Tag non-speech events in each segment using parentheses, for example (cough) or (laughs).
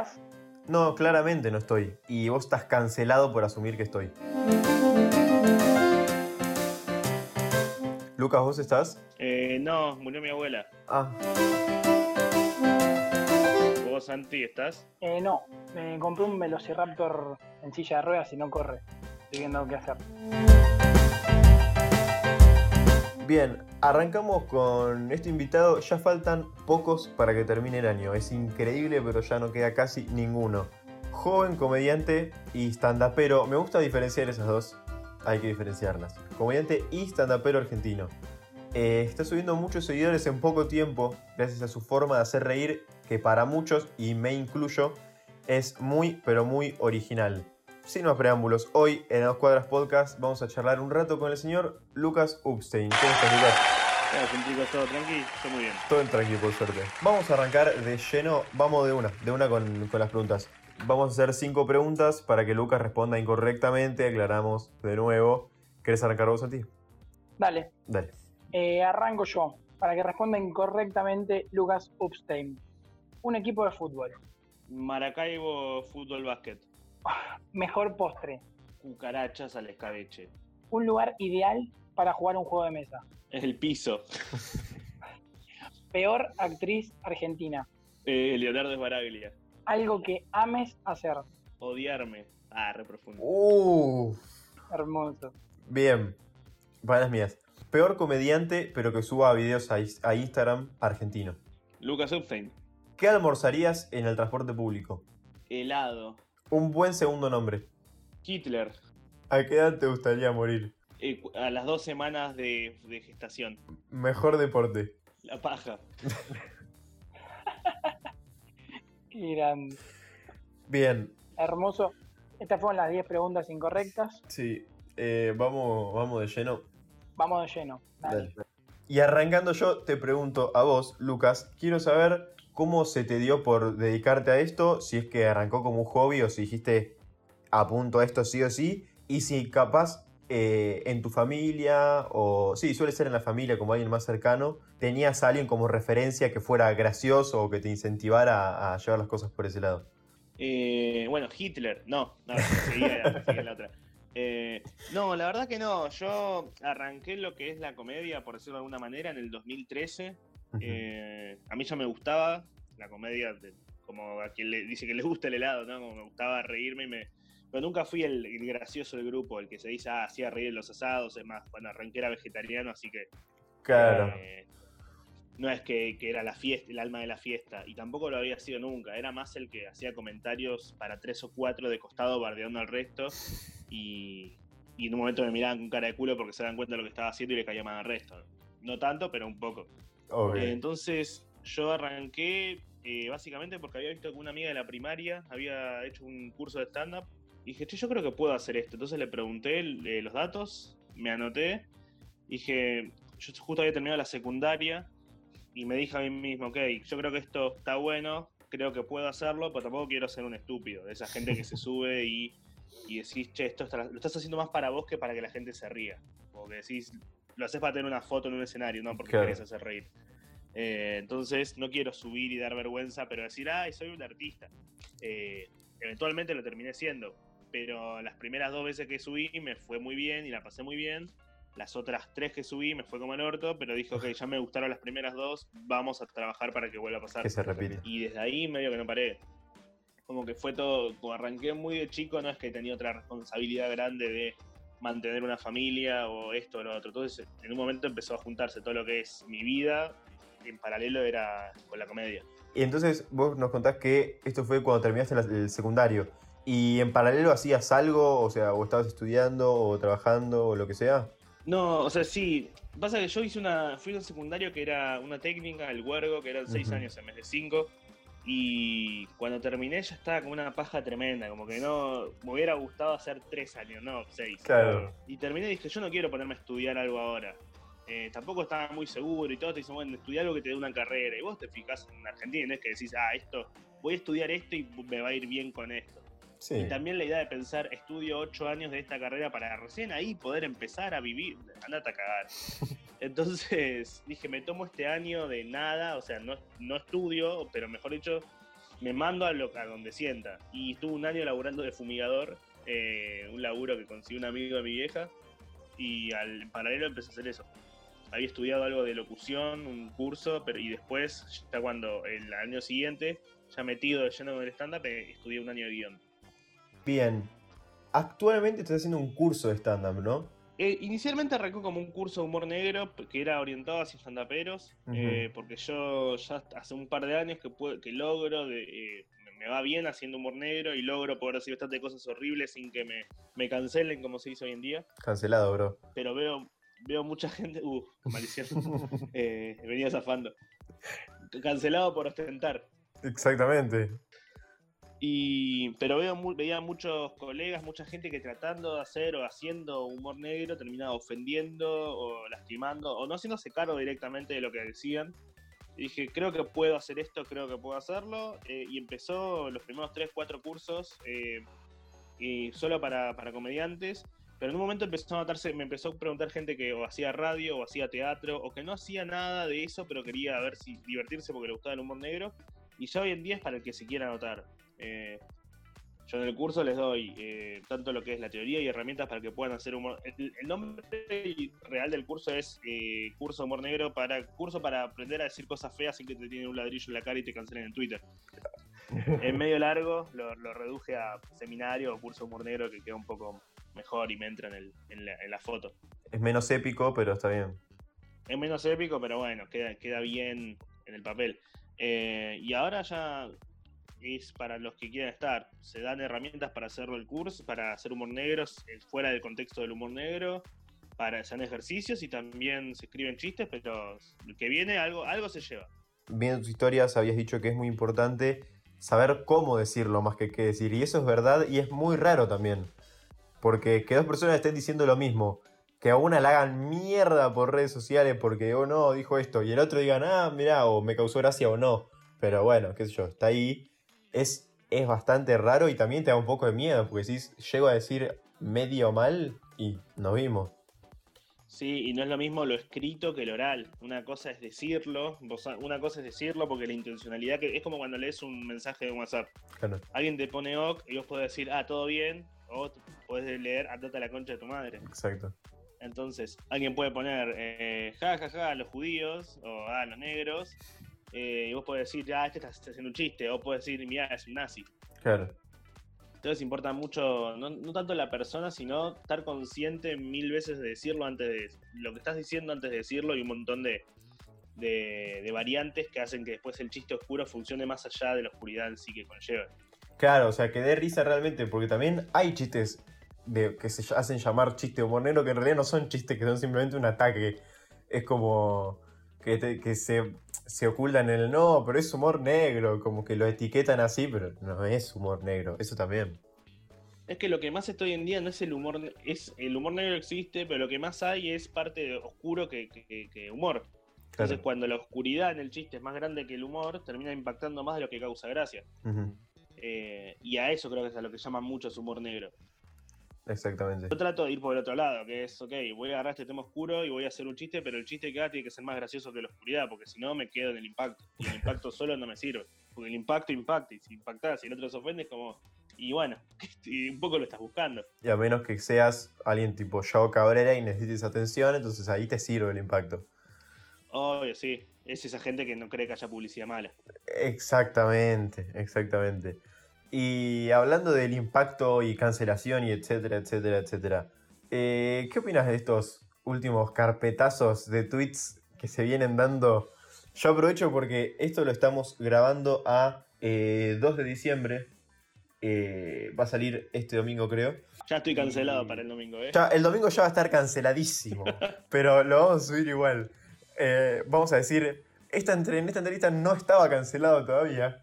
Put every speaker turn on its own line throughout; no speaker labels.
¿Estás?
No, claramente no estoy. Y vos estás cancelado por asumir que estoy. Lucas, ¿vos estás?
Eh, no, murió mi abuela.
Ah,
¿Vos, Santi, estás?
Eh, no, me compré un Velociraptor en silla de ruedas y no corre. Estoy viendo qué hacer.
Bien. Arrancamos con este invitado. Ya faltan pocos para que termine el año. Es increíble, pero ya no queda casi ninguno. Joven comediante y stand-upero. Me gusta diferenciar esas dos. Hay que diferenciarlas. Comediante y stand-upero argentino. Eh, está subiendo muchos seguidores en poco tiempo, gracias a su forma de hacer reír, que para muchos, y me incluyo, es muy, pero muy original. Sin más preámbulos, hoy en Dos Cuadras Podcast vamos a charlar un rato con el señor Lucas Upstein. ¿Cómo estás, Lucas?
Claro, chicos, todo tranqui, todo muy bien.
Todo en tranquilo, por suerte. Vamos a arrancar de lleno, vamos de una, de una con, con las preguntas. Vamos a hacer cinco preguntas para que Lucas responda incorrectamente, aclaramos de nuevo. ¿Querés arrancar vos, Santi?
Dale,
Dale.
eh, arranco yo. Para que responda incorrectamente Lucas Upstein. Un equipo de fútbol.
Maracaibo Fútbol Básquet.
Mejor postre.
Cucarachas al escabeche.
Un lugar ideal para jugar un juego de mesa.
El piso.
Peor actriz argentina.
Eh, Leonardo Esbaraglia.
Algo que ames hacer.
Odiarme. Ah, re profundo.
Uh,
Hermoso.
bien. Para las mías. Peor comediante, pero que suba videos a, a Instagram argentino.
Lucas Upstein.
¿Qué almorzarías en el transporte público?
Helado.
Un buen segundo nombre.
Hitler.
¿A qué edad te gustaría morir?
Eh, a las dos semanas de, de gestación.
Mejor deporte.
La paja. (laughs)
Qué grande.
Bien,
Hermoso. Estas fueron las 10 preguntas incorrectas.
sí. eh, vamos, vamos de lleno.
Vamos de lleno. Dale.
Y arrancando yo, te pregunto a vos, Lucas, quiero saber cómo se te dio por dedicarte a esto, si es que arrancó como un hobby o si dijiste apunto a esto sí o sí, y si capaz eh, en tu familia, o sí, suele ser en la familia como alguien más cercano, tenías a alguien como referencia que fuera gracioso o que te incentivara a, llevar las cosas por ese lado.
Eh, bueno, Hitler, no, no, seguía, (laughs) seguía la otra. Eh, no, la verdad que no. Yo arranqué lo que es la comedia, por decirlo de alguna manera, en el 2013. Eh, a mí ya me gustaba la comedia, de- como a quien le dice que le gusta el helado, ¿no? Como me gustaba reírme y me. Pero nunca fui el, el gracioso del grupo, el que se dice, ah, hacía reír los asados. Es más, cuando arranqué era vegetariano, así que
Claro.
eh, no es que, que era la fiesta, el alma de la fiesta, y tampoco lo había sido nunca. Era más el que hacía comentarios para tres o cuatro de costado bardeando al resto, y, y en un momento me miraban con cara de culo porque se dan cuenta de lo que estaba haciendo y le caía mal al resto. No tanto, pero un poco. Eh, entonces yo arranqué eh, básicamente porque había visto que una amiga de la primaria había hecho un curso de stand-up. Y dije, che, yo creo que puedo hacer esto. Entonces le pregunté eh, los datos, me anoté. Dije, yo justo había terminado la secundaria y me dije a mí mismo, ok, yo creo que esto está bueno, creo que puedo hacerlo, pero tampoco quiero ser un estúpido. De esa gente que se (laughs) sube y, y decís, che, esto está- lo estás haciendo más para vos que para que la gente se ría. O que decís, lo haces para tener una foto en un escenario, no porque
Claro.
querés hacer reír. Eh, entonces no quiero subir y dar vergüenza, pero decir, ay, soy un artista. Eh, eventualmente lo terminé siendo, pero las primeras dos veces que subí me fue muy bien y la pasé muy bien. Las otras tres que subí me fue como el orto, pero dije, ok, ya me gustaron las primeras dos, vamos a trabajar para que vuelva a pasar.
Que se repite.
Y desde ahí medio que no paré. Como que fue todo, como arranqué muy de chico, no es que tenía otra responsabilidad grande de mantener una familia o esto o lo otro. Entonces, en un momento empezó a juntarse todo lo que es mi vida, en paralelo era con la comedia.
Y entonces vos nos contás que esto fue cuando terminaste el secundario. ¿Y en paralelo hacías algo? O sea, o estabas estudiando o trabajando o lo que sea.
No, o sea, sí. Pasa que yo hice una. Fui a un secundario que era una técnica, el huergo, que eran seis años en vez de cinco. Y cuando terminé ya estaba como una paja tremenda, como que no. Me hubiera gustado hacer tres años, no, seis.
Claro.
Y terminé y dije, yo no quiero ponerme a estudiar algo ahora. Eh, tampoco estaba muy seguro y todo te dicen, bueno, estudia algo que te dé una carrera. Y vos te fijas en Argentina, no es que decís, ah, esto, voy a estudiar esto y me va a ir bien con esto.
Sí.
Y también la idea de pensar, estudio ocho años de esta carrera para recién ahí poder empezar a vivir. Andate a cagar. (laughs) Entonces (laughs) dije, me tomo este año de nada, o sea, no, no estudio, pero mejor dicho, me mando a, lo, a donde sienta. Y estuve un año laburando de fumigador, eh, un laburo que consiguió un amigo de mi vieja, y al paralelo empecé a hacer eso. Había estudiado algo de locución, un curso, pero y después, ya cuando el año siguiente, ya metido de lleno en stand-up, eh, estudié un año de guion.
Bien. Actualmente estás haciendo un curso de stand-up, ¿no?
Eh, inicialmente arrancó como un curso de humor negro que era orientado hacia stand-uperos,
Ujú.
eh, porque yo ya hace un par de años que, puedo- que logro, de, eh, me- me va bien haciendo humor negro y logro poder decir bastante cosas horribles sin que me, me cancelen como se dice hoy en día,
Cancelado, bro.
pero veo, veo mucha gente, uh, maldición, (laughs) eh, venía zafando, cancelado por ostentar.
Exactamente.
Y, pero veo veía muchos colegas, mucha gente que tratando de hacer o haciendo humor negro terminaba ofendiendo o lastimando o no haciéndose cargo directamente de lo que decían. Y dije, creo que puedo hacer esto, creo que puedo hacerlo. eh, y empezó los primeros 3, 4 cursos eh, y solo para, para comediantes. Pero en un momento empezó a notarse, me empezó a preguntar gente que o hacía radio o hacía teatro o que no hacía nada de eso, pero quería ver si divertirse porque le gustaba el humor negro. Y ya hoy en día es para el que se quiera anotar. Eh, yo en el curso les doy eh, tanto lo que es la teoría y herramientas para que puedan hacer humor. El, el nombre real del curso es eh, curso humor negro para curso para aprender a decir cosas feas sin que te tienen un ladrillo en la cara y te cancelen en Twitter. (laughs) Es medio largo, lo, lo reduje a seminario o curso humor negro que queda un poco mejor y me entra en, el- en la, en la foto.
Es menos épico, pero está bien.
Es menos épico, pero bueno, queda, queda bien en el papel. Eh, y ahora ya es para los que quieran estar. Se dan herramientas para hacerlo el curso, para hacer humor negro eh, fuera del contexto del humor negro, para hacer ejercicios y también se escriben chistes, pero el que viene algo, algo se lleva.
Viendo tus historias habías dicho que es muy importante saber cómo decirlo más que qué decir. Y eso es verdad y es muy raro también. Porque que dos personas estén diciendo lo mismo, que a una la hagan mierda por redes sociales porque, oh no, dijo esto, y el otro digan, ah, mirá, o me causó gracia o no. Pero bueno, qué sé yo, está ahí. Es, es bastante raro y también te da un poco de miedo, porque si llego a decir medio mal y nos vimos.
Sí, y no es lo mismo lo escrito que el oral. Una cosa es decirlo, vos- una cosa es decirlo porque la intencionalidad que es como cuando lees un mensaje de WhatsApp.
Claro,
alguien te pone ok y vos podés decir, ah, todo bien, o podés leer, andate a la concha de tu madre.
exacto.
Entonces, alguien puede poner, eh, ja, ja, ja, los judíos, o ah, los negros, eh, y vos podés decir, ah, este está está haciendo un chiste, o podés decir, mira, es un nazi.
Claro.
Entonces importa mucho, no, no tanto la persona, sino estar consciente mil veces de decirlo antes de lo que estás diciendo antes de decirlo y un montón de, de, de variantes que hacen que después el chiste oscuro funcione más allá de la oscuridad en sí que conlleva.
Claro, o sea, que dé risa realmente, porque también hay chistes de, que se hacen llamar chiste negro que en realidad no son chistes, que son simplemente un ataque. Es como que, te- que se, se ocultan en el no, pero es humor negro, como que lo etiquetan así, pero no es humor negro, eso también.
Es que lo que más está hoy en día no es el humor, es el humor negro existe, pero lo que más hay es parte de oscuro que, que- que humor. Entonces
Claro.
cuando la oscuridad en el chiste es más grande que el humor, termina impactando más de lo que causa gracia. Eh, y a eso creo que es a lo que llaman mucho su humor negro.
Exactamente.
Yo trato de ir por el otro lado, que es, ok, voy a agarrar este tema oscuro y voy a hacer un chiste, pero el chiste que haga tiene que ser más gracioso que la oscuridad, porque si no me quedo en el impacto. Y el impacto (laughs) solo no me sirve. Porque el impacto impacta, y si impactás y el otro se ofende es como... Y bueno, (laughs) y un poco lo estás buscando.
Y a menos que seas alguien tipo Yao Cabrera y necesites atención, entonces ahí te sirve el impacto.
Obvio, sí. Es esa gente que no cree que haya publicidad mala.
Exactamente, exactamente. Y hablando del impacto y cancelación y etcétera, etcétera, etcétera. eh, ¿Qué opinas de estos últimos carpetazos de tweets que se vienen dando? Yo aprovecho porque esto lo estamos grabando a eh, 2 de diciembre. Eh, va a salir este domingo, creo.
Ya estoy cancelado para el domingo, ¿eh?
Ya, el domingo ya va a estar canceladísimo, (laughs) pero lo vamos a subir igual. Eh, vamos a decir, esta en esta entrevista no estaba cancelado todavía,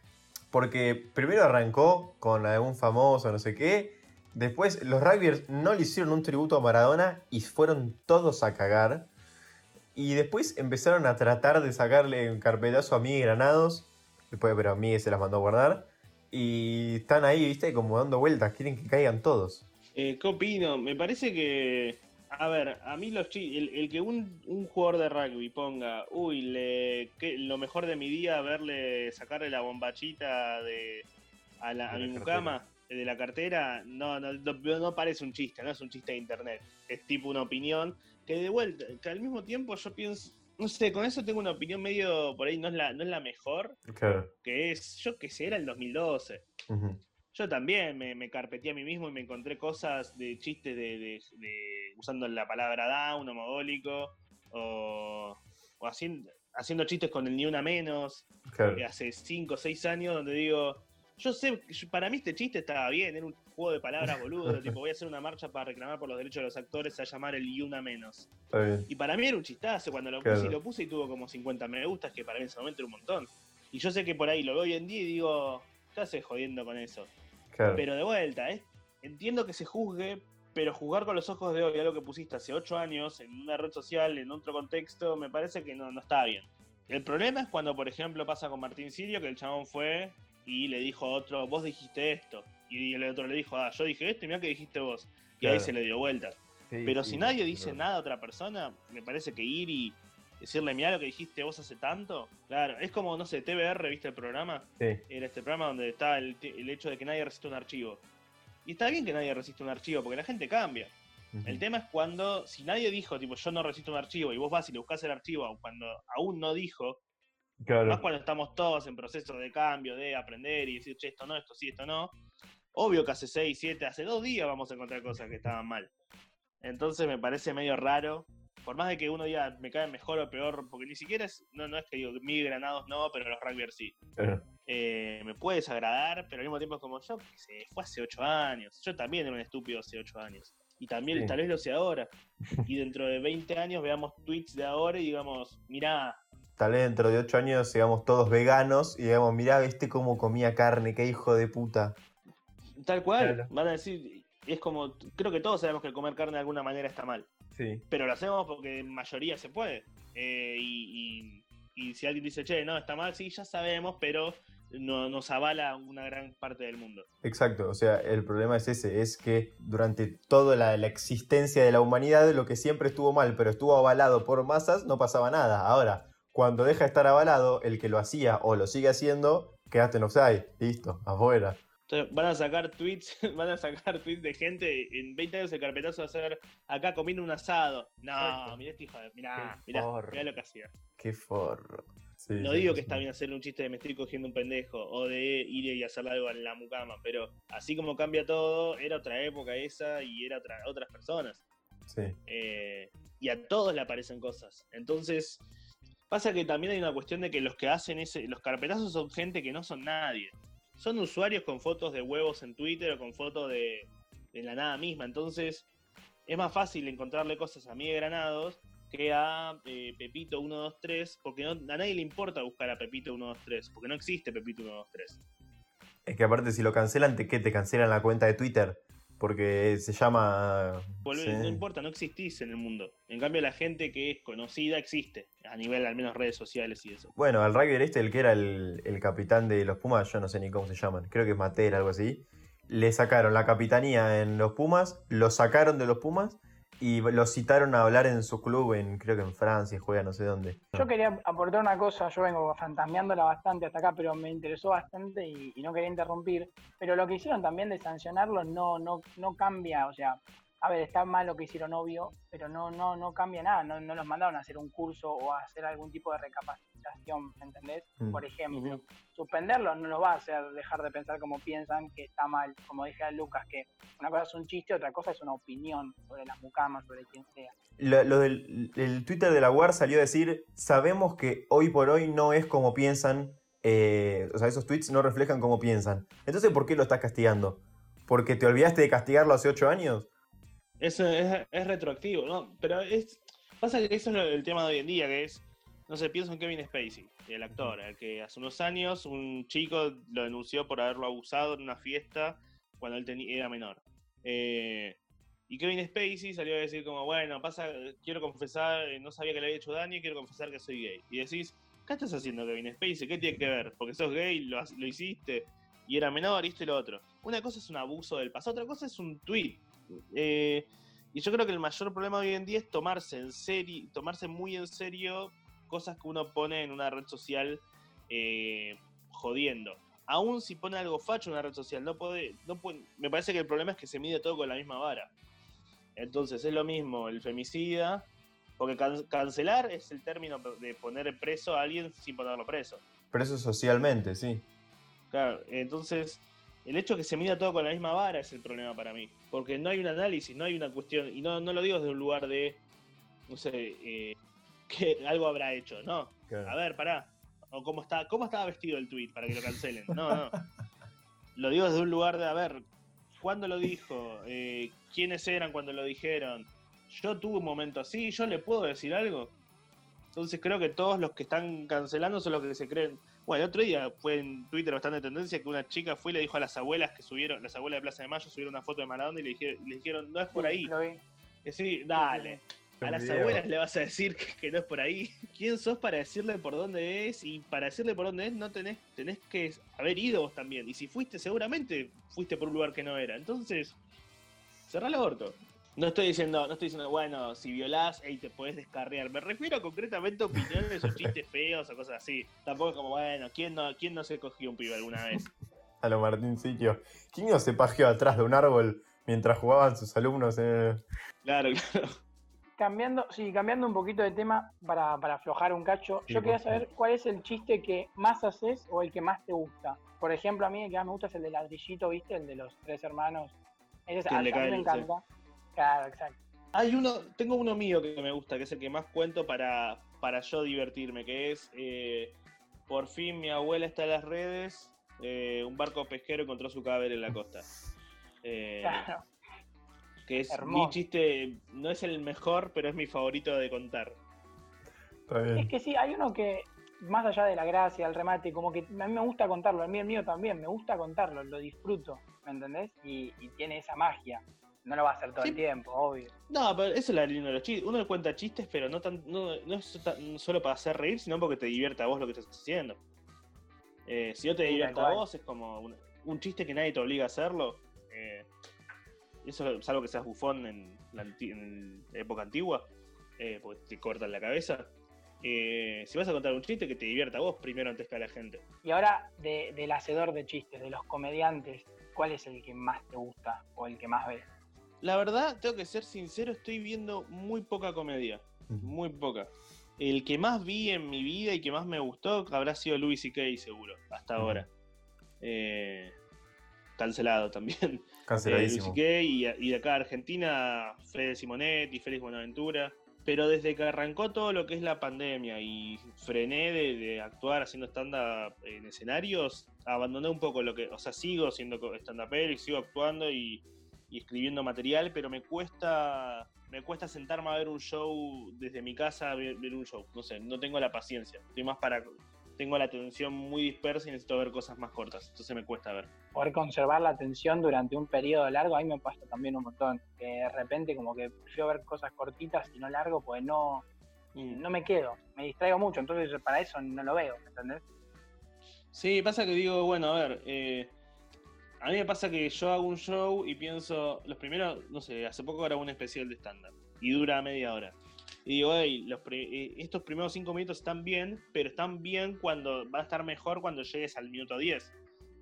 porque primero arrancó con algún famoso, no sé qué. Después los rugbyers no le hicieron un tributo a Maradona y fueron todos a cagar. Y después empezaron a tratar de sacarle un carpetazo a Miguel Granados. Después, pero a Miguel se las mandó a guardar. Y están ahí, viste, como dando vueltas, quieren que caigan todos.
Eh, ¿Qué opino? Me parece que A ver, a mí los el, el que un, un jugador de rugby ponga, uy, le, que, lo mejor de mi día verle sacarle la bombachita de a, la, a
la
mi mucama eh, de la cartera, no, no, no, parece un chiste, no es un chiste de internet. Es tipo una opinión que de vuelta, que al mismo tiempo yo pienso, no sé, con eso tengo una opinión medio por ahí, no es la, no es la mejor, que es, yo que sé, era el 2012.
Ujú.
Yo también me, me carpeteé a mí mismo y me encontré cosas de chistes de, de- de- usando la palabra down, homogólico, o, o haciendo, haciendo chistes con el ni una menos,
Claro.
hace 5 o 6 años, donde digo, yo sé, para mí este chiste estaba bien, era un juego de palabras boludo, (laughs) tipo voy a hacer una marcha para reclamar por los derechos de los actores a llamar el y una menos. Y para mí era un chistazo cuando lo
Claro.
puse y lo puse y tuvo como 50 me gustas, que para mí en ese momento era un montón. Y yo sé que por ahí lo veo hoy en día y digo, ¿qué haces jodiendo con eso?
Claro.
Pero de vuelta, ¿eh? entiendo que se juzgue, pero juzgar con los ojos de hoy algo que pusiste hace 8 años en una red social, en otro contexto, me parece que no, no está bien. El problema es cuando, por ejemplo, pasa con Martín Sirio, que el chabón fue y le dijo a otro, vos dijiste esto. Y el otro le dijo, ah, yo dije esto y mira que dijiste vos. Y ahí se le dio vuelta.
Sí,
Pero
sí,
si nadie
pero-
dice nada a otra persona, me parece que ir y decirle, mira lo que dijiste vos hace tanto. Claro, es como, no sé, TBR, ¿viste el programa?
Sí.
Era este programa donde está el, hecho de que nadie resiste un archivo. Y está bien que nadie resiste un archivo, porque la gente cambia. El tema es cuando, si nadie dijo, tipo, yo no resisto un archivo, y vos vas y le buscas el archivo, cuando aún no dijo, más
Claro.
cuando estamos todos en proceso de cambio, de aprender y decir, che, esto no, esto sí, esto no. Obvio que hace 6, 7, hace dos días vamos a encontrar cosas que estaban mal. Entonces me parece medio raro. Por más de que uno diga me cae mejor o peor, porque ni siquiera es, no, no es que digo, mi granados no, pero los rugbyers sí.
Claro.
Eh, me puede desagradar, pero al mismo tiempo es como yo, que sé, fue hace 8 años. Yo también era un estúpido hace 8 años. Y también
Sí.
tal vez lo sé ahora. (laughs) Y dentro de 20 años veamos tweets de ahora y digamos, mirá,
Tal vez dentro de 8 años seamos todos veganos y digamos, mirá, viste cómo comía carne, qué hijo de puta.
Tal cual,
Claro.
van a decir, es como, creo que todos sabemos que comer carne de alguna manera está mal,
Sí.
pero lo hacemos porque en mayoría se puede. Eh, y, y- y si alguien dice, che, no, está mal, sí, ya sabemos, pero no, nos avala una gran parte del mundo.
Exacto, o sea, el problema es ese, es que durante toda la, la existencia de la humanidad lo que siempre estuvo mal, pero estuvo avalado por masas, no pasaba nada. Ahora, cuando deja de estar avalado, el que lo hacía o lo sigue haciendo, quedaste en offside, listo, afuera.
Entonces van a sacar tweets, (laughs) van a sacar tweets de gente, en 20 años el carpetazo va a ser acá comiendo un asado. No, mirá este hijo de, mirá,
Qué
mirá,
forro.
mirá lo que hacía.
Qué forro. Sí,
No digo
sí,
que
sí.
está bien hacer un chiste de me estoy cogiendo un pendejo o de ir y hacerle algo en la mucama, pero así como cambia todo, era otra época esa y era otra, otras personas.
Sí,
Eh, y a todos le aparecen cosas. Entonces, pasa que también hay una cuestión de que los que hacen ese, los carpetazos son gente que no son nadie. Son usuarios con fotos de huevos en Twitter o con fotos de, la nada misma. Entonces, es más fácil encontrarle cosas a Miguel Granados que a eh, Pepito 123, porque no- a nadie le importa buscar a Pepito 123, porque no existe Pepito 123.
Es que aparte si lo cancelan, ¿te qué? Te cancelan la cuenta de Twitter. Porque se llama... Sí.
No importa, no existís en el mundo. En cambio, la gente que es conocida existe, a nivel al menos redes sociales y eso.
Bueno, al rugby este, el que era el, el capitán de los Pumas, yo no sé ni cómo se llaman, creo que es Matera, algo así. Le sacaron la capitanía en los Pumas, lo sacaron de los Pumas y lo citaron a hablar en su club, en creo que en Francia, juega no sé dónde.
Yo quería aportar una cosa, yo vengo fantasmeándola bastante hasta acá, pero me interesó bastante y, y no quería interrumpir. Pero lo que hicieron también de sancionarlo no, no, no cambia, o sea, a ver, está mal lo que hicieron, obvio, pero no, no, no cambia nada, no, no los mandaron a hacer un curso o a hacer algún tipo de recapacitación, ¿me entendés?
Mm.
Por ejemplo, suspenderlo no los va a hacer dejar de pensar como piensan que está mal, como dije a Lucas, que una cosa es un chiste, otra cosa es una opinión sobre las mucamas, sobre quien sea.
Lo, lo del el Twitter de la UAR salió a decir, sabemos que hoy por hoy no es como piensan, eh, o sea, esos tweets no reflejan cómo piensan. Entonces, ¿por qué lo estás castigando? ¿Porque te olvidaste de castigarlo hace ocho años?
Es, es retroactivo, ¿no? Pero es. Pasa que eso es el tema de hoy en día, que es. No sé, pienso en Kevin Spacey, el actor, el que hace unos años un chico lo denunció por haberlo abusado en una fiesta cuando él era menor. Eh, y Kevin Spacey salió a decir como, bueno, pasa, quiero confesar, eh, no sabía que le había hecho daño y quiero confesar que soy gay. Y decís, ¿qué estás haciendo Kevin Spacey? ¿Qué tiene que ver? Porque sos gay, lo, lo hiciste y era menor, y esto y lo otro. Una cosa es un abuso del pasado, otra cosa es un tweet. Eh, Y yo creo que el mayor problema hoy en día es tomarse en serio, tomarse muy en serio cosas que uno pone en una red social eh, jodiendo. Aún si pone algo facho en una red social, no puede, no puede, me parece que el problema es que se mide todo con la misma vara. Entonces es lo mismo el femicida, porque cancelar es el término de poner preso a alguien sin ponerlo preso.
Preso socialmente, sí.
Claro, entonces el hecho de que se mida todo con la misma vara es el problema para mí. Porque no hay un análisis, no hay una cuestión, y no, no lo digo desde un lugar de, no sé, eh, (laughs) que algo habrá hecho, no. A ver, pará. O cómo, está, cómo estaba vestido el tweet para que lo cancelen. No, no. (laughs) lo digo desde un lugar de, a ver, ¿cuándo lo dijo? Eh, ¿Quiénes eran cuando lo dijeron? Yo tuve un momento así, ¿yo le puedo decir algo? Entonces creo que todos los que están cancelando son los que se creen. Bueno, el otro día fue en Twitter bastante tendencia que una chica fue y le dijo a las abuelas que subieron, las abuelas de Plaza de Mayo subieron una foto de Maradona y le dijeron, no es por ahí. Que sí, dale. A las abuelas le vas a decir que, no es por ahí. (laughs) ¿Quién sos para decirle por dónde es? Y para decirle por dónde es, no tenés, tenés que haber ido vos también. Y si fuiste, seguramente fuiste por un lugar que no era. Entonces, cerrá el aborto. No estoy diciendo, no estoy diciendo, bueno, si violás, ahí te puedes descarriar. Me refiero concretamente a opiniones o chistes feos o cosas así. Tampoco como, bueno, ¿quién no, quién no se cogió un pibe alguna vez? (laughs)
A lo Martín Sitio. ¿Quién no se pajeó atrás de un árbol mientras jugaban sus alumnos?
Claro, claro.
Cambiando, sí, cambiando un poquito de tema para, aflojar un cacho, yo quería saber cuál es el chiste que más haces o el que más te gusta. Por ejemplo, a mí el que más me gusta es el de ladrillito, ¿viste? El de los tres hermanos. Ese a, mí me encanta. Claro, exacto.
Hay uno, tengo uno mío que me gusta, que es el que más cuento para, para yo divertirme, que es eh, por fin mi abuela está en las redes, eh, un barco pesquero encontró su cadáver en la costa. Eh, claro que es mi chiste, no es el mejor, pero es mi favorito de contar.
Es que sí, hay uno que, más allá de la gracia, el remate, como que a mí me gusta contarlo, a mí el mío también, me gusta contarlo, lo disfruto, ¿me entendés? Y, tiene esa magia. No lo va a hacer todo el tiempo, obvio.
No, pero eso es la línea de los chistes. Uno cuenta chistes, pero no, tan, no, es solo para hacer reír, sino porque te divierta a vos lo que estás haciendo. Eh, si yo te divierto a vos, es como un, chiste que nadie te obliga a hacerlo. Eh, eso es algo que seas bufón en la, época antigua, eh, porque te cortan la cabeza. Eh, si vas a contar un chiste, que te divierta a vos primero antes que a la gente.
Y ahora, del hacedor de chistes, de los comediantes, ¿cuál es el que más te gusta o el que más ves?
La verdad, tengo que ser sincero, estoy viendo muy poca comedia. Muy poca. El que más vi en mi vida y que más me gustó habrá sido Louis C.K. seguro, hasta ahora. Eh, cancelado también. (laughs)
Canceladísimo.
Eh, y, y, de acá Argentina, Fede Simonetti, Félix Buenaventura. Pero desde que arrancó todo lo que es la pandemia y frené de, actuar haciendo stand-up en escenarios, abandoné un poco lo que. O sea, sigo siendo stand-up y sigo actuando y, escribiendo material, pero me cuesta. Me cuesta sentarme a ver un show desde mi casa, ver un show. No sé, no tengo la paciencia. Estoy más para tengo la atención muy dispersa y necesito ver cosas más cortas, entonces me cuesta ver.
Poder conservar la atención durante un periodo largo, a mí me pasa también un montón, que de repente como que prefiero ver cosas cortitas y no largo, pues no, mm. no me quedo, me distraigo mucho, entonces para eso no lo veo, ¿entendés?
Sí, pasa que digo, bueno, a ver, eh, a mí me pasa que yo hago un show y pienso, los primeros, no sé, hace poco grabé un especial de estándar y dura media hora. Y digo, eh, estos primeros cinco minutos están bien, pero están bien cuando va a estar mejor cuando llegues al minuto 10.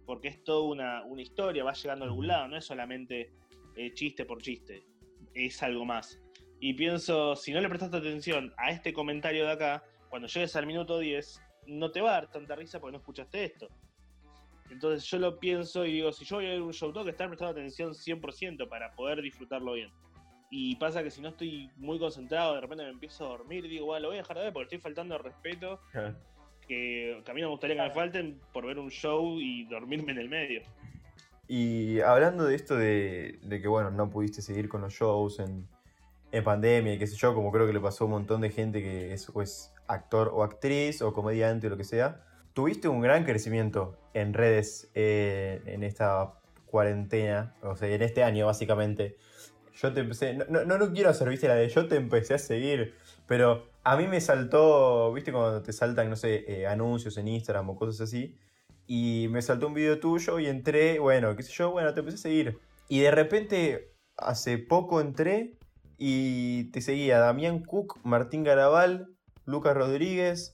Porque es toda una, una historia, va llegando a algún lado, no es solamente eh, chiste por chiste, es algo más. Y pienso, si no le prestaste atención a este comentario de acá, cuando llegues al minuto 10, no te va a dar tanta risa porque no escuchaste esto. Entonces yo lo pienso y digo, si yo voy a ver un show, tengo que estar prestando atención 100% para poder disfrutarlo bien. Y pasa que si no estoy muy concentrado, de repente me empiezo a dormir y digo, bueno, lo voy a dejar de ver porque estoy faltando al respeto. Que, a mí me gustaría que me falten por ver un show y dormirme en el medio.
Y hablando de esto de, que, bueno, no pudiste seguir con los shows en, pandemia y qué sé yo, como creo que le pasó a un montón de gente que es actor o actriz o comediante o lo que sea, tuviste un gran crecimiento en redes eh, en esta cuarentena, o sea, en este año básicamente yo te empecé, no, no, no quiero hacer, viste, la de yo te empecé a seguir, pero a mí me saltó, viste, cuando te saltan, no sé, eh, anuncios en Instagram o cosas así, y me saltó un video tuyo y entré, bueno, qué sé yo, bueno, te empecé a seguir. Y de repente, hace poco entré y te seguía Damián Cook, Martín Garabal, Lucas Rodríguez.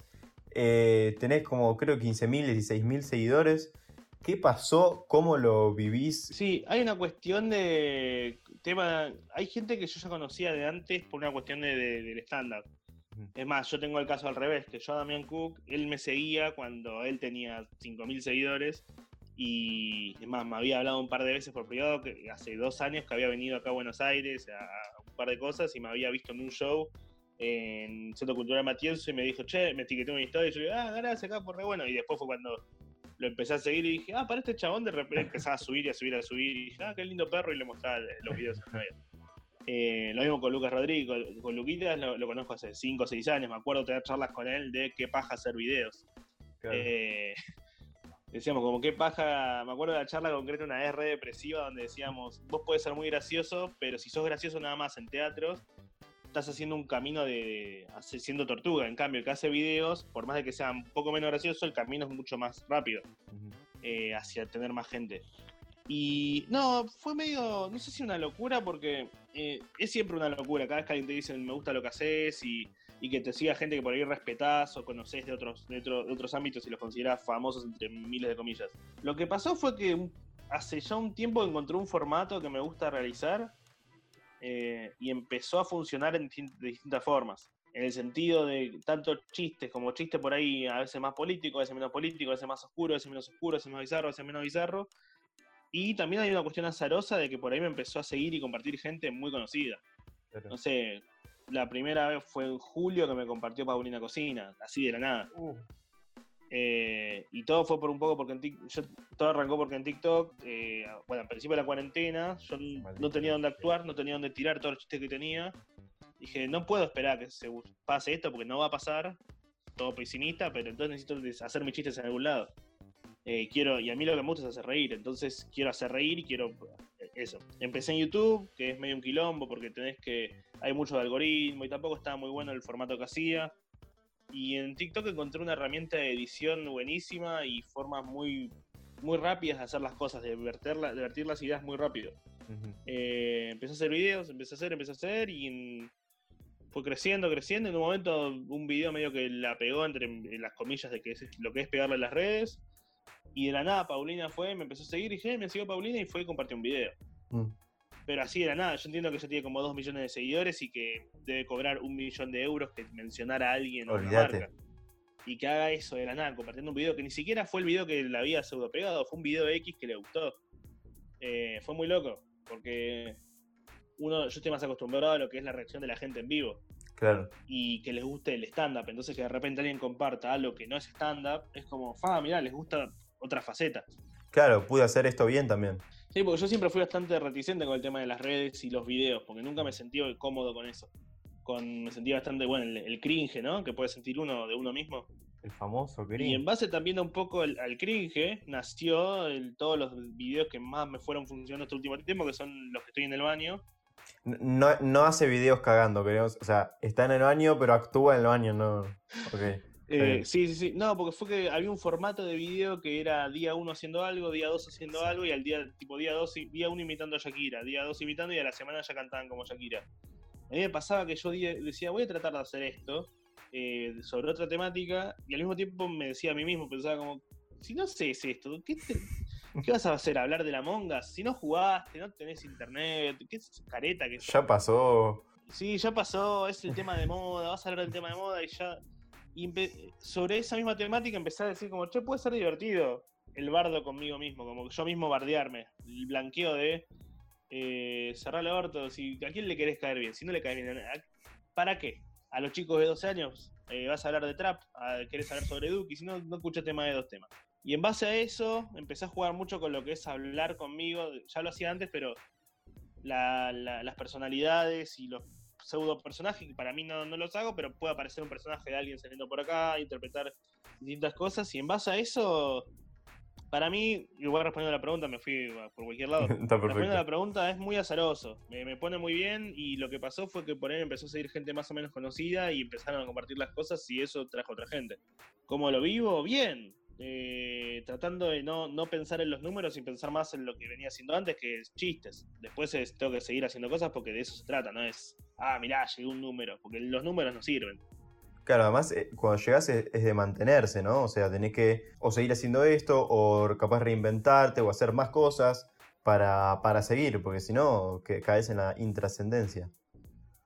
Eh, tenés como creo 15.000, 16.000 seguidores. ¿Qué pasó? ¿Cómo lo vivís?
Sí, hay una cuestión de tema. Hay gente que yo ya conocía de antes por una cuestión de, de- del.
Ujú.
Es más, yo tengo el caso al revés, que yo a Damián Cook, él me seguía cuando él tenía 5.000 seguidores y es más, me había hablado un par de veces por privado, que hace dos años que había venido acá a Buenos Aires a, a un par de cosas y me había visto en un show en Centro Cultural Matienzo y me dijo, che, me etiquetó una historia y yo le digo, ah, gracias acá por re bueno y después fue cuando lo empecé a seguir y dije, ah, para este chabón de repente empezaba a subir y a subir y a subir y dije, ah, qué lindo perro y le mostraba los videos a. Eh, lo mismo con Lucas Rodríguez, con, con Luquitas lo, lo conozco hace 5 o 6 años, me acuerdo tener charlas con él de qué paja hacer videos. Eh, (laughs) decíamos como qué paja, me acuerdo de la charla concreta, una R depresiva donde decíamos, vos podés ser muy gracioso, pero si sos gracioso nada más en teatros, estás haciendo un camino de, hace- siendo tortuga. En cambio, el que hace videos, por más de que sea un poco menos gracioso, el camino es mucho más rápido eh, hacia tener más gente. Y no, fue medio, no sé si una locura, porque eh, es siempre una locura. Cada vez que alguien te dice me gusta lo que haces y, y que te siga gente que por ahí respetás o conocés de otros, de, otro- de otros ámbitos y los considerás famosos entre miles de comillas. Lo que pasó fue que hace ya un tiempo encontré un formato que me gusta realizar eh, y empezó a funcionar en de distintas formas. En el sentido de tanto chistes como chistes por ahí, a veces más político, a veces menos político, a veces más oscuro, a veces menos oscuro, a veces más bizarro, a veces menos bizarro. Y también hay una cuestión azarosa de que por ahí me empezó a seguir y compartir gente muy conocida. No sé, la primera vez fue en julio que me compartió Paulina Cocina, así de la nada.
Uh,
Eh, y todo fue por un poco porque en Tik- yo, todo arrancó porque en TikTok, eh, bueno, al principio de la cuarentena, yo no tenía dónde actuar, no tenía dónde tirar todos los chistes que tenía. Dije, no puedo esperar que se pase esto porque no va a pasar, todo pesimista, pero entonces necesito hacer mis chistes en algún lado. Eh, quiero, y a mí lo que me gusta es hacer reír, entonces quiero hacer reír y quiero eso. Empecé en YouTube, que es medio un quilombo porque tenés que, hay mucho de algoritmo y tampoco estaba muy bueno el formato que hacía. Y en TikTok encontré una herramienta de edición buenísima y formas muy, muy rápidas de hacer las cosas, de verter, la- de vertir las ideas muy rápido. Eh, empecé a hacer videos, empecé a hacer, empecé a hacer y en- fue creciendo, creciendo. En un momento un video medio que la pegó entre en las comillas de que es lo que es pegarle a las redes. Y de la nada Paulina fue, me empezó a seguir y dije, "Eh, me siguió Paulina y fue y compartió un video.
Mm.
Pero así de la nada, yo entiendo que ella tiene como 2 millones de seguidores y que debe cobrar un millón de euros que mencionar a alguien o a una marca. Y que haga eso de la nada, compartiendo un video que ni siquiera fue el video que le había pseudo pegado, fue un video X que le gustó. Eh, fue muy loco, porque uno, yo estoy más acostumbrado a lo que es la reacción de la gente en vivo
Claro.
y que les guste el stand-up. Entonces que de repente alguien comparta algo que no es stand-up, es como, fa, mirá, les gusta otra faceta.
Claro, pude hacer esto bien también.
Sí, porque yo siempre fui bastante reticente con el tema de las redes y los videos, porque nunca me sentí cómodo con eso. Con, me sentía bastante, bueno, el, el cringe, ¿no? Que puede sentir uno de uno mismo.
El famoso
Y en base también a un poco al, al cringe, nació el- todos los videos que más me fueron funcionando este último tiempo, que son los que estoy en el baño.
No, no hace videos cagando, queremos. O sea, está en el baño, pero actúa en el baño, no. Ok.
Eh, sí, sí, sí. No, porque fue que había un formato de video que era día uno haciendo algo, día dos haciendo algo, y al día, tipo día dos, día uno imitando a Shakira, día dos imitando, y a la semana ya cantaban como Shakira. A mí me pasaba que yo decía, voy a tratar de hacer esto eh, sobre otra temática, y al mismo tiempo me decía a mí mismo, pensaba como, si no haces esto, ¿qué, te- qué vas a hacer? ¿Hablar de la monga? Si no jugaste, no tenés internet, ¿qué es careta que?
Ya pasó.
Sí, ya pasó, es el tema de moda, vas a hablar del tema de moda y ya. Y sobre esa misma temática empecé a decir como, che, puede ser divertido el bardo conmigo mismo, como yo mismo bardearme, el blanqueo de eh, cerrar el orto, si a quién le querés caer bien, si no le caes bien, ¿a- ¿para qué? A los chicos de 12 años eh, vas a hablar de trap, a- querés hablar sobre Duke, si no, no escuchaste más de dos temas. Y en base a eso, empecé a jugar mucho con lo que es hablar conmigo, ya lo hacía antes, pero la- las personalidades y los pseudo personajes, que para mí no, no los hago, pero puede aparecer un personaje de alguien saliendo por acá, interpretar distintas cosas, y en base a eso, para mí, igual respondiendo a la pregunta, me fui por cualquier lado. (laughs)
Está
Respondiendo a la pregunta, es muy azaroso. Me, me pone muy bien y lo que pasó fue que por ahí empezó a seguir gente más o menos conocida y empezaron a compartir las cosas y eso trajo a otra gente. ¿Cómo lo vivo? Bien. Eh, tratando de no, no pensar en los números y pensar más en lo que venía haciendo antes, que es chistes. Después es- tengo que seguir haciendo cosas porque de eso se trata, no es ah, mirá, llegó un número, porque los números no sirven.
Claro, además eh, cuando llegas es, es de mantenerse, ¿no? O sea, tenés que o seguir haciendo esto, o capaz reinventarte, o hacer más cosas para, para seguir, porque si no, que caes en la intrascendencia.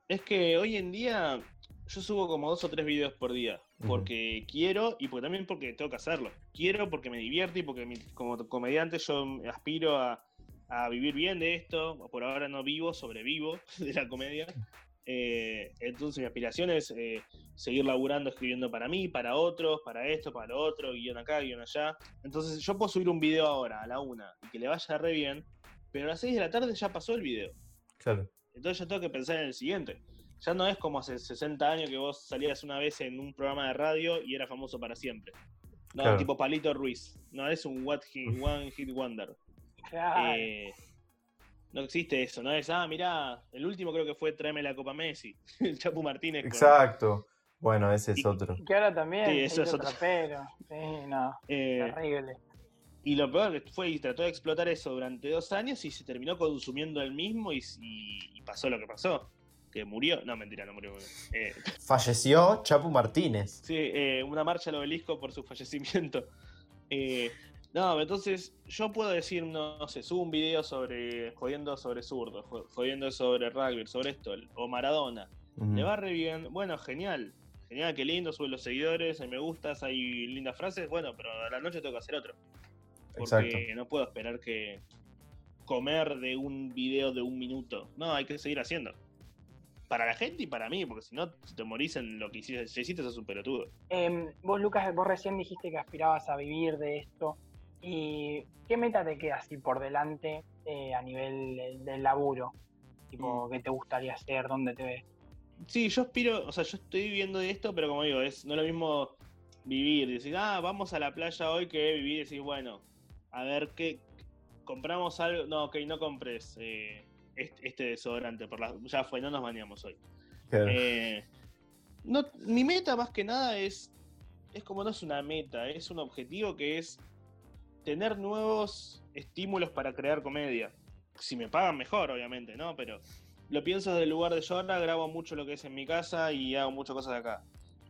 Es que hoy en día yo subo como dos o tres videos por día, porque quiero y porque también porque tengo que hacerlo. Quiero porque me divierte y porque mi- como comediante yo aspiro a, a vivir bien de esto. Por ahora no vivo, sobrevivo (laughs) de la comedia. Eh, entonces mi aspiración es eh, seguir laburando, escribiendo para mí, para otros, para esto, para lo otro, guion acá, guion allá. Entonces yo puedo subir un video ahora a la una y que le vaya re bien, pero a las 6 de la tarde ya pasó el video.
Claro.
Entonces ya tengo que pensar en el siguiente. Ya no es como hace 60 años que vos salías una vez en un programa de radio y era famoso para siempre. No,
Claro.
tipo Palito Ruiz. No, es un what hit- (laughs) one hit wonder.
Claro.
Eh, no existe eso, no es, ah, mirá, el último creo que fue Tráeme la Copa Messi. (laughs) El Chapu Martínez. con-
Exacto. Bueno, ese es
Y-
otro.
que ahora también
Sí, eso es otro.
trapero. Sí, no,
eh,
terrible.
y lo peor que fue y trató de explotar eso durante dos años y se terminó consumiendo el mismo y, y- y pasó lo que pasó. Que murió. No, mentira, no murió. murió. Eh,
Falleció Chapu Martínez.
Sí, eh, una marcha al obelisco por su fallecimiento. No, entonces yo puedo decir, no, no sé, subo un video sobre jodiendo sobre zurdo, jo- jodiendo sobre rugby, sobre esto, o Maradona. Le va re bien, bueno, genial. Genial, qué lindo, sube los seguidores, hay me gustas, hay lindas frases, bueno, pero a la noche tengo que hacer otro. Porque
Exacto.
no puedo esperar que comer de un video de un minuto. No, hay que seguir haciendo. Para la gente y para mí, porque si no, si te morís en lo que hiciste, ya hiciste, sos un pelotudo.
Em, vos, Lucas, vos recién dijiste que aspirabas a vivir de esto. ¿Y qué meta te queda así por delante eh, a nivel del, del laburo? Tipo,
Mm.
¿qué te gustaría hacer? ¿Dónde te ves?
Sí, yo aspiro, o sea, yo estoy viviendo de esto, pero como digo, es no es lo mismo vivir, decir, ah, vamos a la playa hoy que vivir y decir, bueno, a ver qué compramos algo, no, ok, no compres eh, este, este desodorante, por la, ya fue, no nos bañamos hoy.
Claro.
Eh, no, mi meta más que nada es, es como no es una meta, es un objetivo que es tener nuevos estímulos para crear comedia. Si me pagan mejor, obviamente, ¿no? Pero lo pienso desde el lugar de yo ahora grabo mucho lo que es en mi casa y hago muchas cosas acá.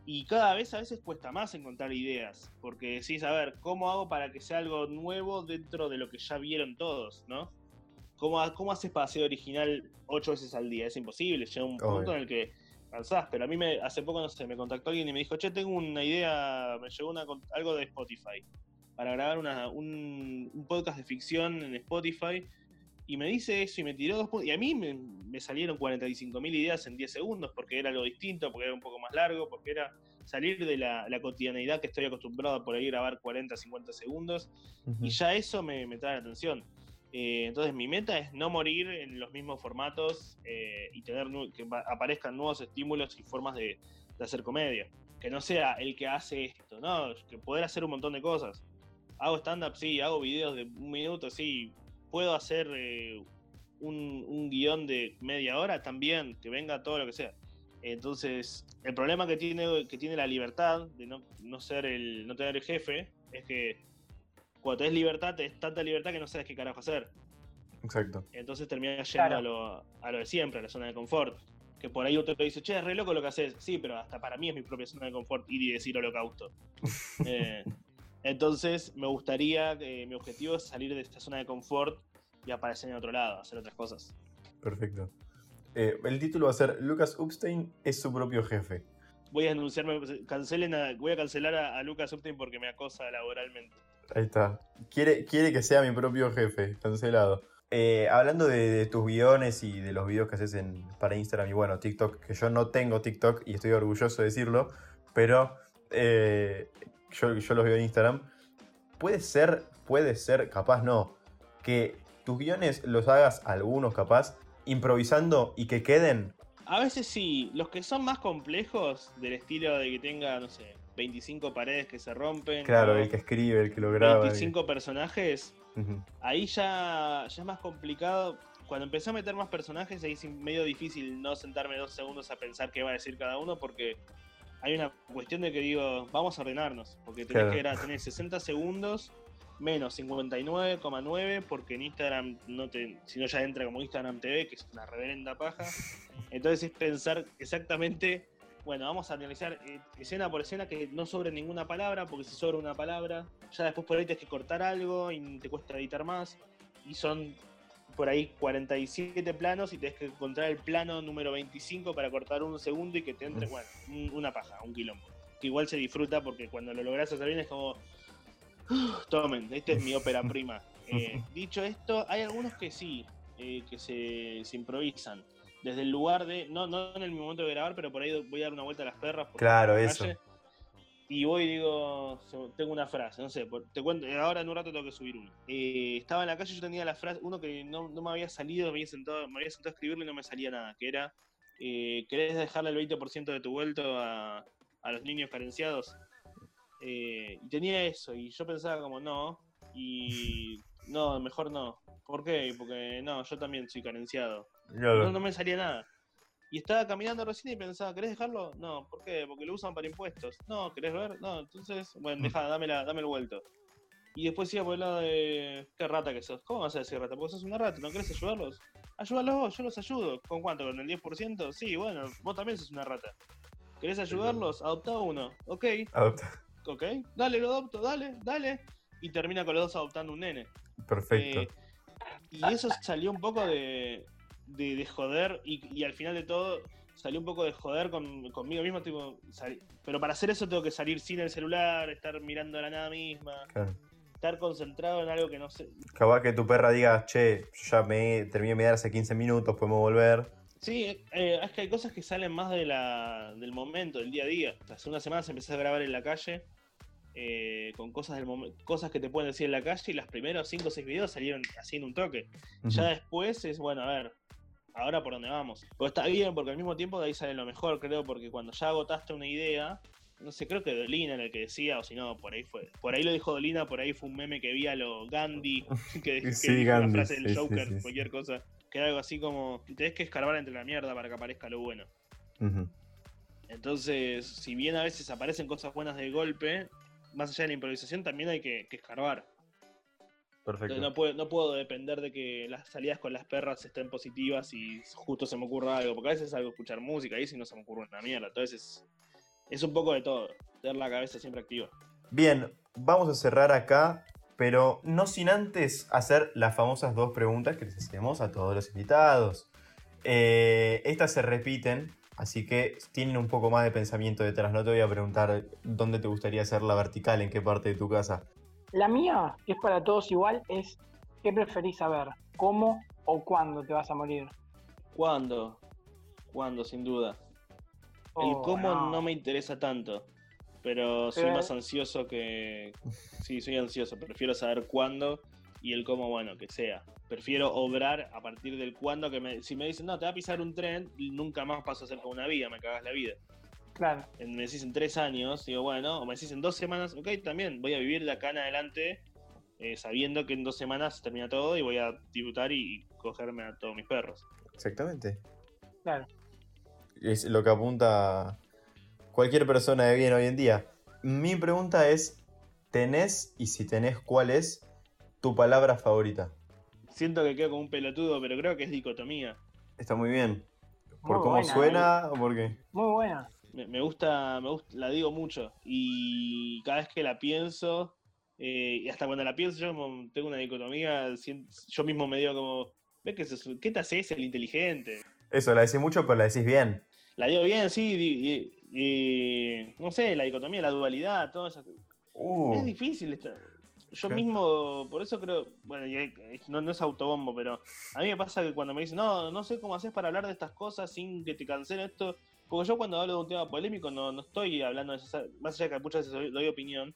Y cada vez a veces cuesta más encontrar ideas, porque decís, a ver, ¿cómo hago para que sea algo nuevo dentro de lo que ya vieron todos, ¿no? ¿Cómo, cómo haces para ser original ocho veces al día? Es imposible, llega un punto
Obvio.
en el que cansás, pero a mí me, hace poco, no sé, me contactó alguien y me dijo, che, tengo una idea, me llegó una, algo de Spotify, para grabar una- un, un podcast de ficción en Spotify, y me dice eso y me tiró dos puntos, y a mí me, me salieron 45.000 ideas en 10 segundos, porque era algo distinto, porque era un poco más largo, porque era salir de la, la cotidianeidad que estoy acostumbrado a por ahí grabar 40, 50 segundos,
Ujú.
y ya eso me, me trae la atención. Eh, entonces mi meta es no morir en los mismos formatos eh, y tener que aparezcan nuevos estímulos y formas de, de hacer comedia. Que no sea el que hace esto, no, que poder hacer un montón de cosas. Hago stand-up, sí, hago videos de un minuto, sí. Puedo hacer eh, un, un guion de media hora también, que venga todo lo que sea. Entonces, el problema que tiene, que tiene la libertad de no, no ser el, no tener el jefe es que cuando tenés libertad, tenés tanta libertad que no sabes qué carajo hacer.
Exacto.
Entonces terminás yendo
Claro.
a, lo, a lo de siempre, a la zona de confort. Que por ahí otro te dice, che, es re loco lo que haces. Sí, pero hasta para mí es mi propia zona de confort ir y decir holocausto. (laughs) Eh, entonces, me gustaría, eh, mi objetivo es salir de esta zona de confort y aparecer en otro lado, hacer otras cosas.
Perfecto. Eh, el título va a ser Lucas Upstein es su propio jefe.
Voy a anunciarme, cancelen a- voy a cancelar a, a Lucas Upton porque me acosa laboralmente.
Ahí está. Quiere, quiere que sea mi propio jefe, cancelado. Eh, hablando de, de tus guiones y de los videos que haces en, para Instagram y bueno, TikTok, que yo no tengo TikTok y estoy orgulloso de decirlo, pero eh, yo, yo los veo en Instagram. Puede ser, puede ser, capaz no, que tus guiones los hagas algunos capaz, improvisando y que queden.
A veces sí, los que son más complejos, del estilo de que tenga, no sé, 25 paredes que se rompen.
Claro, el que escribe, el que lo graba. el-
25 personajes, ahí ya, ya es más complicado. Cuando empecé a meter más personajes, ahí es medio difícil no sentarme dos segundos a pensar qué va a decir cada uno, porque hay una cuestión de que digo, vamos a ordenarnos, porque tenés
Claro.
que tener 60 segundos menos 59,9, porque en Instagram no te, si no ya entra como Instagram TV, que es una reverenda paja. Entonces es pensar exactamente, bueno, vamos a analizar eh, escena por escena que no sobre ninguna palabra, porque si sobra una palabra, ya después por ahí tienes que cortar algo y te cuesta editar más. Y son por ahí 47 planos y tienes que encontrar el plano número 25 para cortar un segundo y que te entre, bueno, una paja, un quilombo. Que igual se disfruta porque cuando lo logras hacer bien es como, tomen, esta es mi (laughs) ópera prima. Eh, (laughs) dicho esto, hay algunos que sí, eh, que se, se, improvisan. Desde el lugar de, no, no en el momento de grabar, pero por ahí voy a dar una vuelta a las perras.
Claro, eso.
Y voy y digo, tengo una frase, no sé, te cuento, ahora en un rato tengo que subir uno. Eh, estaba en la calle, yo tenía la frase, uno que no, no, me había salido, me había, sentado, me había sentado a escribirlo y no me salía nada, que era, eh, ¿querés dejarle el 20% de tu vuelto a, a los niños carenciados? y tenía eso, y yo pensaba como, no, y no, mejor no. ¿Por qué? Porque no, yo también soy carenciado. No, no me salía nada. Y estaba caminando recién y pensaba, ¿querés dejarlo? No, ¿por qué? Porque lo usan para impuestos. No, ¿querés ver? No, entonces, bueno, deja, dame, dame el vuelto. Y después iba por el lado de, qué rata que sos. ¿Cómo vas a decir rata? Porque sos una rata, ¿no querés ayudarlos? Ayúdalos vos, yo los ayudo. ¿Con cuánto? ¿Con el 10%? Sí, bueno, vos también sos una rata. ¿Querés ayudarlos? Adopta uno. Ok.
Adopta.
Ok, dale, lo adopto, dale, dale. Y termina con los dos adoptando un nene.
Perfecto. Eh,
y eso salió un poco de, de, joder y, al final de todo salió un poco de joder conmigo mismo. Tipo, pero para hacer eso tengo que salir sin el celular, estar mirando a la nada misma. Estar concentrado en algo que no sé.
Capaz que tu perra diga, che, ya me terminé de mirar hace 15 minutos, podemos volver.
Sí, eh, es que hay cosas que salen más de la, del momento, del día a día. Hace unas semanas empecé a grabar en la calle eh, con cosas del cosas que te pueden decir en la calle y los primeros 5 o 6 videos salieron haciendo un toque. Ya después es, bueno, a ver, ahora por dónde vamos. Pero está bien porque al mismo tiempo de ahí sale lo mejor, creo, porque cuando ya agotaste una idea, no sé, creo que Dolina era el que decía, o si no, por ahí fue. Por ahí lo dijo Dolina, por ahí fue un meme que vi a lo Gandhi, que, (laughs) que
sí, Gandhi,
frase del Joker, cualquier cosa. Que era algo así como, tenés que escarbar entre la mierda para que aparezca lo bueno. Entonces, si bien a veces aparecen cosas buenas de golpe, más allá de la improvisación, también hay que, escarbar.
Perfecto.
No puedo, no puedo depender de que las salidas con las perras estén positivas y justo se me ocurra algo, porque a veces salgo a escuchar música y si no se me ocurre una mierda. Entonces es, un poco de todo, tener la cabeza siempre activa.
Bien, vamos a cerrar acá, pero no sin antes hacer las famosas dos preguntas que les hacemos a todos los invitados. Eh, estas se repiten, Así que tienen un poco más de pensamiento detrás. No te voy a preguntar dónde te gustaría hacer la vertical, en qué parte de tu casa.
La mía, que es para todos igual, es ¿qué preferís saber? ¿Cómo o cuándo te vas a morir?
¿Cuándo? ¿Cuándo, sin duda? El oh, cómo no. me interesa tanto, pero soy más ansioso que... Sí, soy ansioso, prefiero saber cuándo y el cómo, bueno, que sea. Prefiero obrar a partir del cuándo que me, si me dicen, no, te va a pisar un tren, nunca más paso a hacer con una vía, me cagas la vida.
Claro.
Me decís en tres años, digo, bueno, o me decís en dos semanas, ok, también voy a vivir de acá en adelante eh, sabiendo que en dos semanas termina todo y voy a disfrutar y, cogerme a todos mis perros.
Exactamente.
Claro.
Es lo que apunta cualquier persona de bien hoy en día. Mi pregunta es, ¿tenés y si tenés cuál es tu palabra favorita?
Siento que quedo como un pelotudo, pero creo que es dicotomía.
Está muy bien. ¿Por cómo suena eh. o por qué?
Muy buena.
Me, gusta, me gusta, la digo mucho. Y cada vez que la pienso, eh, y hasta cuando la pienso, yo tengo una dicotomía, yo mismo me digo como, ¿ves que ¿qué te haces el inteligente?
Eso, la decís mucho, pero la decís bien.
La digo bien, sí, y, no sé, la dicotomía, la dualidad, todo eso. Uh. Es difícil. Esta, yo mismo, por eso creo, bueno, no, es autobombo, pero a mí me pasa que cuando me dicen, no, no sé cómo haces para hablar de estas cosas sin que te cancelen esto, porque yo cuando hablo de un tema polémico no, no estoy hablando de eso, más allá de que muchas veces doy, opinión,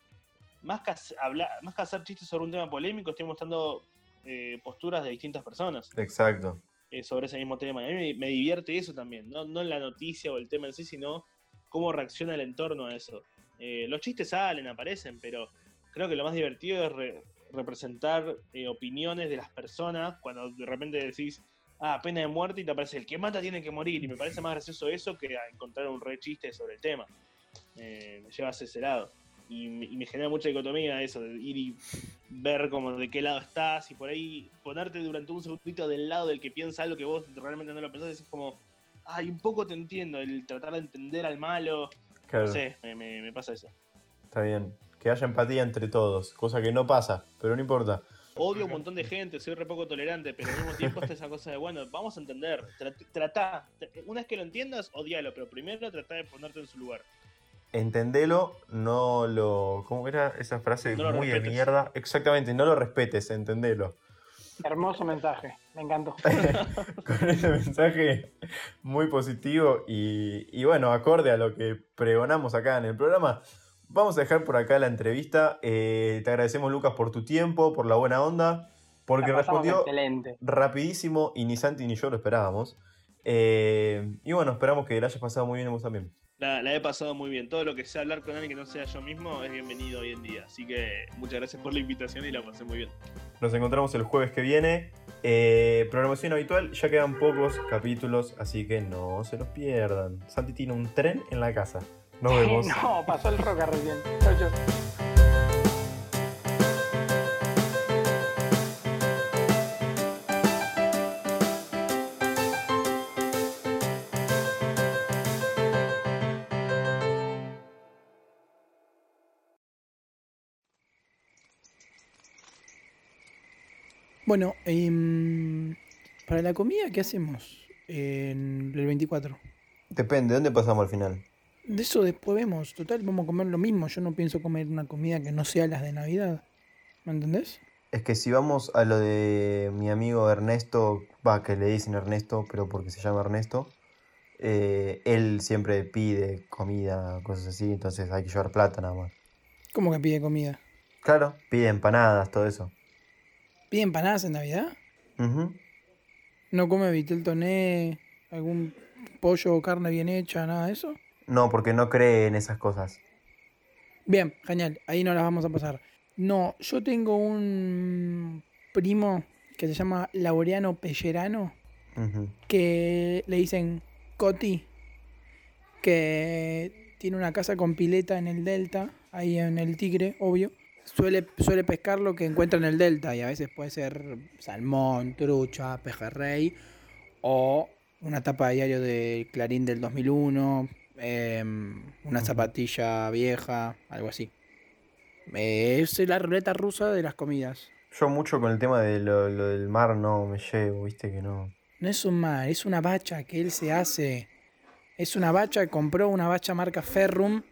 más que, hablar, más que hacer chistes sobre un tema polémico, estoy mostrando eh, posturas de distintas personas.
Exacto.
Eh, sobre ese mismo tema. A mí me, divierte eso también, ¿no? no la noticia o el tema en sí, sino cómo reacciona el entorno a eso. Eh, los chistes salen, aparecen, pero creo que lo más divertido es representar opiniones de las personas cuando de repente decís, ah, pena de muerte y te aparece el que mata tiene que morir. Y me parece más gracioso eso que encontrar un re chiste sobre el tema. me lleva a ese lado. Y me, genera mucha dicotomía eso, de ir y ver como de qué lado estás y por ahí ponerte durante un segundito del lado del que piensa algo que vos realmente no lo pensás, es como, ay, un poco te entiendo, el tratar de entender al malo.
Claro,
No sé, me, me- me pasa eso.
está bien. Que haya empatía entre todos, cosa que no pasa, pero no importa.
Odio a un montón de gente, soy re poco tolerante, pero al mismo tiempo está esa cosa de, bueno, vamos a entender, tra- tratá, Tra- una vez que lo entiendas, odialo, pero primero tratá de ponerte en su lugar.
Entendelo, no lo. ¿Cómo era esa frase
No
muy de mierda? Exactamente, no lo respetes, entendelo.
Hermoso mensaje, me encantó. (laughs)
Con ese mensaje muy positivo y, y bueno, acorde a lo que pregonamos acá en el programa, vamos a dejar por acá la entrevista. Eh, te agradecemos, Lucas, por tu tiempo, por la buena onda, porque respondió
Excelente.
rapidísimo y ni Santi ni yo lo esperábamos. Eh, y bueno, esperamos que la hayas pasado muy bien a vos también.
La, la he pasado muy bien, todo lo que sea hablar con alguien que no sea yo mismo es bienvenido hoy en día, así que muchas gracias por la invitación y la pasé muy bien.
Nos encontramos el jueves que viene. Eh, programación habitual, ya quedan pocos capítulos, así que no se los pierdan. Santi tiene un tren en la casa. Nos vemos.
No, pasó el roca recién. Chau, chau.
Bueno, em, para la comida, ¿qué hacemos en el 24?
Depende, ¿dónde pasamos al final?
De eso después vemos. Total, vamos a comer lo mismo. Yo no pienso comer una comida que no sea las de Navidad. ¿Me entendés?
Es que si vamos a lo de mi amigo Ernesto, va, que le dicen Ernesto, pero porque se llama Ernesto, eh, él siempre pide comida, cosas así, entonces hay que llevar plata nada más.
¿Cómo que pide comida?
Claro, pide empanadas, todo eso.
¿Pide empanadas en Navidad?
Ujú.
¿No come vitel toné, algún pollo o carne bien hecha, nada de eso?
No, porque no cree en esas cosas.
Bien, genial. Ahí no las vamos a pasar. No, yo tengo un primo que se llama Laureano Pellerano. Que le dicen Coti, que tiene una casa con pileta en el delta, ahí en el Tigre, obvio. Suele, suele pescar lo que encuentra en el delta y a veces puede ser salmón, trucha, pejerrey o una tapa de diario de Clarín del 2001, em, una zapatilla vieja, algo así. Eh, es la ruleta rusa de las comidas.
Yo mucho con el tema de lo, lo del mar no me llevo, viste que no.
No es un mar, es una bacha que él se hace. Es una bacha, compró una bacha marca Ferrum.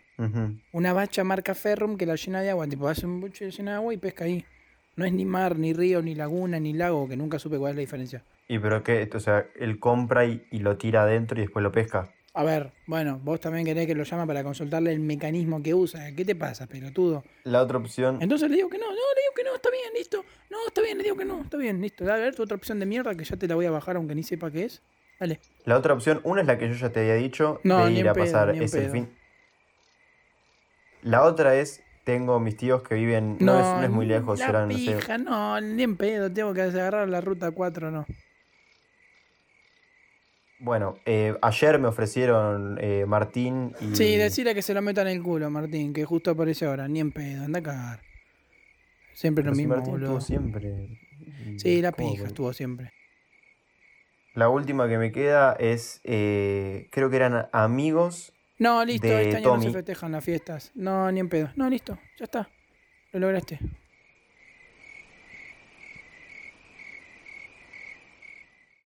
Una bacha marca Ferrum que la llena de agua. Tipo, hace un buche llena de agua y pesca ahí. No es ni mar, ni río, ni laguna, ni lago, que nunca supe cuál es la diferencia.
¿Y pero qué? O sea, él compra y, y lo tira adentro y después lo pesca.
A ver, bueno, vos también querés que lo llama para consultarle el mecanismo que usa. ¿Qué te pasa, pelotudo?
La otra opción,
Entonces le digo que no, no, le digo que no, está bien, listo. No, está bien, le digo que no, está bien, listo. A ver, tu otra opción de mierda que ya te la voy a bajar aunque ni sepa qué es. Dale.
la otra opción, una es la que yo ya te había dicho,
No,
de ir a
pedo,
pasar
ni
es el fin. La otra es, tengo mis tíos que viven, no, es, no es muy lejos,
la
serán, no sé,
pija, no, ni en pedo, tengo que agarrar la ruta 4, no.
Bueno, eh, ayer me ofrecieron eh, Martín y...
Sí, decirle que se lo meta en el culo, Martín, que justo aparece ahora, ni en pedo, anda a cagar. Siempre
Pero
lo
si
mismo,
Martín
boludo.
estuvo siempre.
Sí, la
¿cómo
pija
que-
estuvo siempre.
La última que me queda es, eh, creo que eran amigos.
No, listo,
de
este año no se festejan las fiestas. No, ni en pedo. No, listo, ya está. Lo lograste.